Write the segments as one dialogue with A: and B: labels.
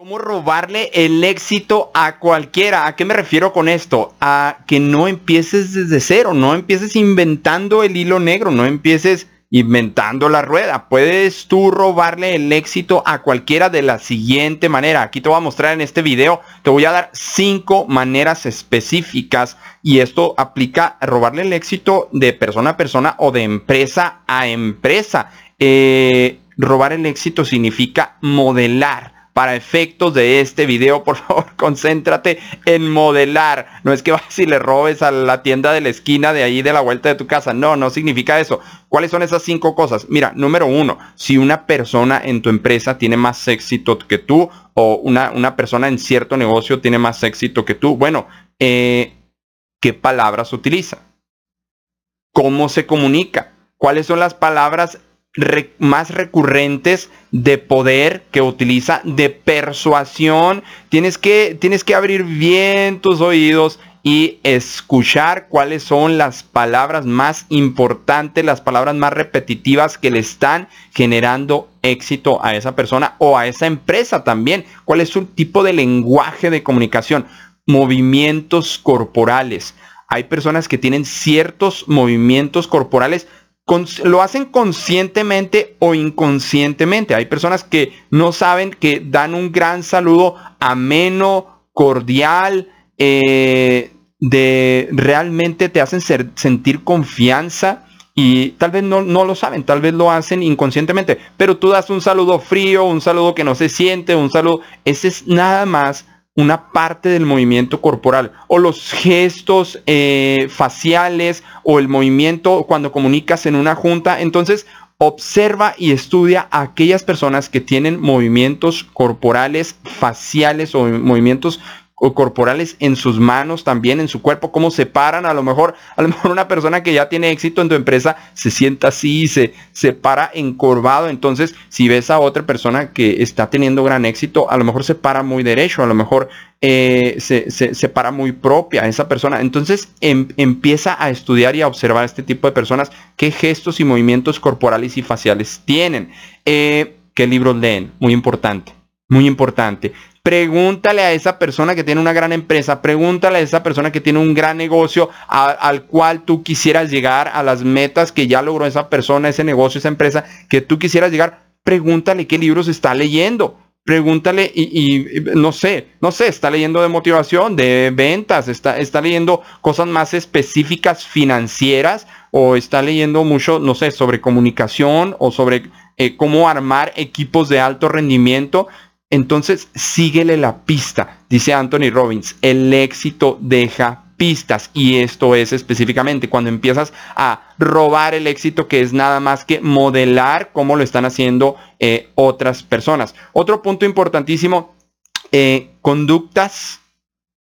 A: ¿Cómo robarle el éxito a cualquiera? ¿A qué me refiero con esto? A que no empieces desde cero, no empieces inventando el hilo negro, no empieces inventando la rueda. Puedes tú robarle el éxito a cualquiera de la siguiente manera. Aquí te voy a mostrar en este video, te voy a dar cinco maneras específicas y esto aplica a robarle el éxito de persona a persona o de empresa a empresa. Eh, robar el éxito significa modelar para efectos de este video, por favor, concéntrate en modelar. No es que vas y le robes a la tienda de la esquina de ahí de la vuelta de tu casa. No, no significa eso. ¿Cuáles son esas cinco cosas? Mira, número uno, si una persona en tu empresa tiene más éxito que tú o una, una persona en cierto negocio tiene más éxito que tú, bueno, eh, ¿qué palabras utiliza? ¿Cómo se comunica? ¿Cuáles son las palabras más recurrentes de poder que utiliza, de persuasión. Tienes que, tienes que abrir bien tus oídos y escuchar cuáles son las palabras más importantes, las palabras más repetitivas que le están generando éxito a esa persona o a esa empresa también. ¿Cuál es su tipo de lenguaje de comunicación? Movimientos corporales. Hay personas que tienen ciertos movimientos corporales lo hacen conscientemente o inconscientemente. Hay personas que no saben que dan un gran saludo ameno, cordial, eh, de realmente te hacen sentir confianza y tal vez no, no, lo saben, tal vez lo hacen inconscientemente, pero tú das un saludo frío, un saludo que no se siente, un saludo, ese es nada más una parte del movimiento corporal o los gestos eh, faciales o el movimiento cuando comunicas en una junta. Entonces, observa y estudia a aquellas personas que tienen movimientos corporales faciales o movimientos corporales en sus manos también, en su cuerpo, cómo se paran. A lo mejor, a lo mejor una persona que ya tiene éxito en tu empresa se sienta así, se, se para encorvado. Entonces, si ves a otra persona que está teniendo gran éxito, a lo mejor se para muy derecho, a lo mejor eh, se, se, para muy propia esa persona. Entonces, em, empieza a estudiar y a observar este tipo de personas, qué gestos y movimientos corporales y faciales tienen. Eh, ¿Qué libros leen? Muy importante. Muy importante. Pregúntale a esa persona que tiene una gran empresa, pregúntale a esa persona que tiene un gran negocio al cual tú quisieras llegar, a las metas que ya logró esa persona, ese negocio, esa empresa, que tú quisieras llegar. Pregúntale qué libros está leyendo. Pregúntale y, no sé, no sé, está leyendo de motivación, de ventas, está, está leyendo cosas más específicas financieras o está leyendo mucho, no sé, sobre comunicación o sobre eh, cómo armar equipos de alto rendimiento. Entonces, síguele la pista, dice Anthony Robbins, el éxito deja pistas y esto es específicamente cuando empiezas a robar el éxito que es nada más que modelar cómo lo están haciendo eh, otras personas. Otro punto importantísimo, eh, conductas,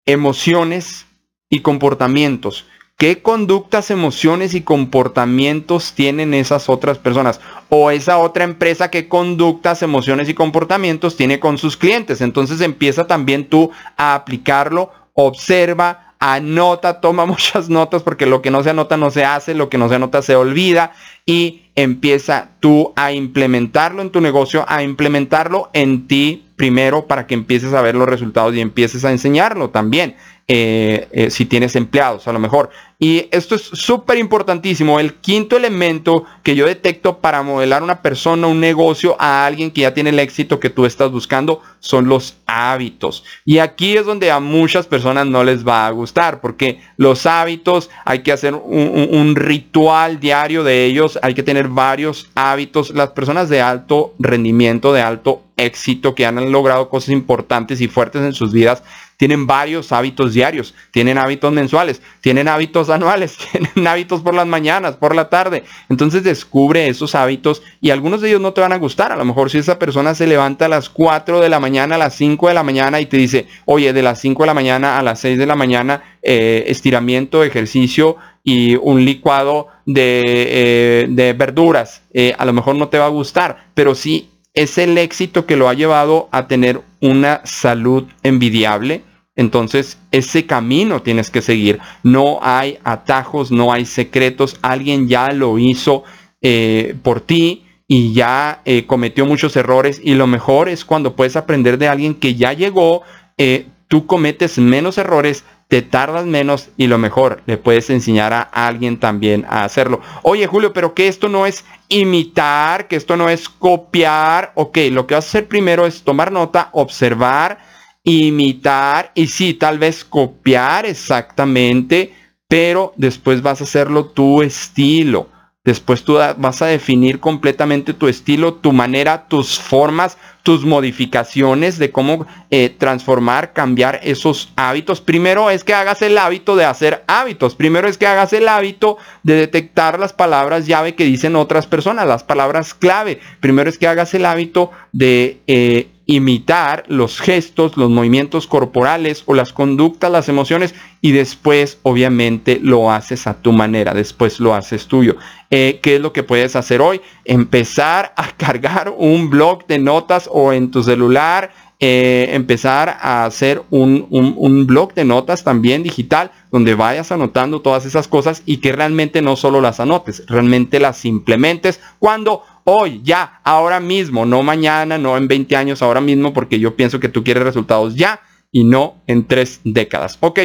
A: emociones y comportamientos. ¿Qué conductas, emociones y comportamientos tienen esas otras personas? O esa otra empresa, ¿qué conductas, emociones y comportamientos tiene con sus clientes? Entonces empieza también tú a aplicarlo, observa, anota, toma muchas notas porque lo que no se anota no se hace, lo que no se anota se olvida y empieza tú a implementarlo en tu negocio, a implementarlo en ti primero para que empieces a ver los resultados y empieces a enseñarlo también. Eh, eh, si tienes empleados a lo mejor. Y esto es súper importantísimo. El quinto elemento que yo detecto para modelar una persona, un negocio a alguien que ya tiene el éxito que tú estás buscando son los hábitos. Y aquí es donde a muchas personas no les va a gustar porque los hábitos hay que hacer un, un ritual diario de ellos, hay que tener varios hábitos. Las personas de alto rendimiento, de alto éxito, que han logrado cosas importantes y fuertes en sus vidas, tienen varios hábitos diarios, tienen hábitos mensuales, tienen hábitos anuales, tienen hábitos por las mañanas, por la tarde. Entonces descubre esos hábitos y algunos de ellos no te van a gustar. A lo mejor si esa persona se levanta a las 4 de la mañana, a las 5 de la mañana y te dice, oye, de las 5 de la mañana a las 6 de la mañana, eh, estiramiento, ejercicio y un licuado de, eh, verduras. Eh, a lo mejor no te va a gustar, pero sí es el éxito que lo ha llevado a tener una salud envidiable. Entonces, ese camino tienes que seguir. No hay atajos, no hay secretos. Alguien ya lo hizo eh, por ti y ya eh, cometió muchos errores y lo mejor es cuando puedes aprender de alguien que ya llegó, eh, tú cometes menos errores, te tardas menos y lo mejor, le puedes enseñar a alguien también a hacerlo. Oye Julio, pero que esto no es imitar, que esto no es copiar, ok, lo que vas a hacer primero es tomar nota, observar, imitar y sí, tal vez copiar exactamente, pero después vas a hacerlo tu estilo. Después tú vas a definir completamente tu estilo, tu manera, tus formas, tus modificaciones de cómo eh, transformar, cambiar esos hábitos. Primero es que hagas el hábito de hacer hábitos. Primero es que hagas el hábito de detectar las palabras llave que dicen otras personas, las palabras clave. Primero es que hagas el hábito de eh, imitar los gestos, los movimientos corporales o las conductas, las emociones y después obviamente lo haces a tu manera, después lo haces tuyo. Eh, ¿Qué es lo que puedes hacer hoy? Empezar a cargar un blog de notas o en tu celular, eh, empezar a hacer un, un, blog de notas también digital donde vayas anotando todas esas cosas y que realmente no solo las anotes, realmente las implementes cuando hoy, ya, ahora mismo, no mañana, no en 20 años, ahora mismo, porque yo pienso que tú quieres resultados ya y no en tres décadas. Ok.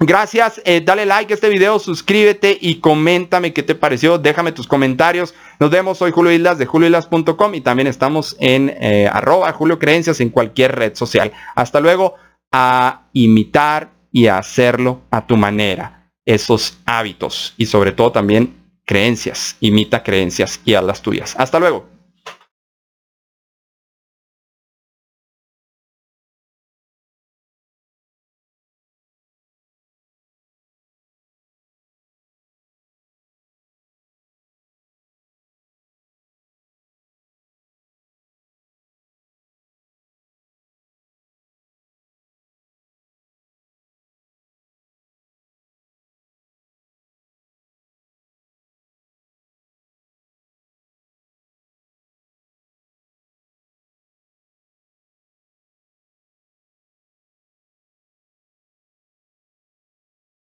A: Gracias, eh, dale like a este video, suscríbete y coméntame qué te pareció, déjame tus comentarios. Nos vemos, soy Julio Islas de julioislas.com y también estamos en eh, arroba Julio Creencias en cualquier red social. Hasta luego, a imitar y a hacerlo a tu manera, esos hábitos y sobre todo también creencias, imita creencias y a las tuyas. Hasta luego.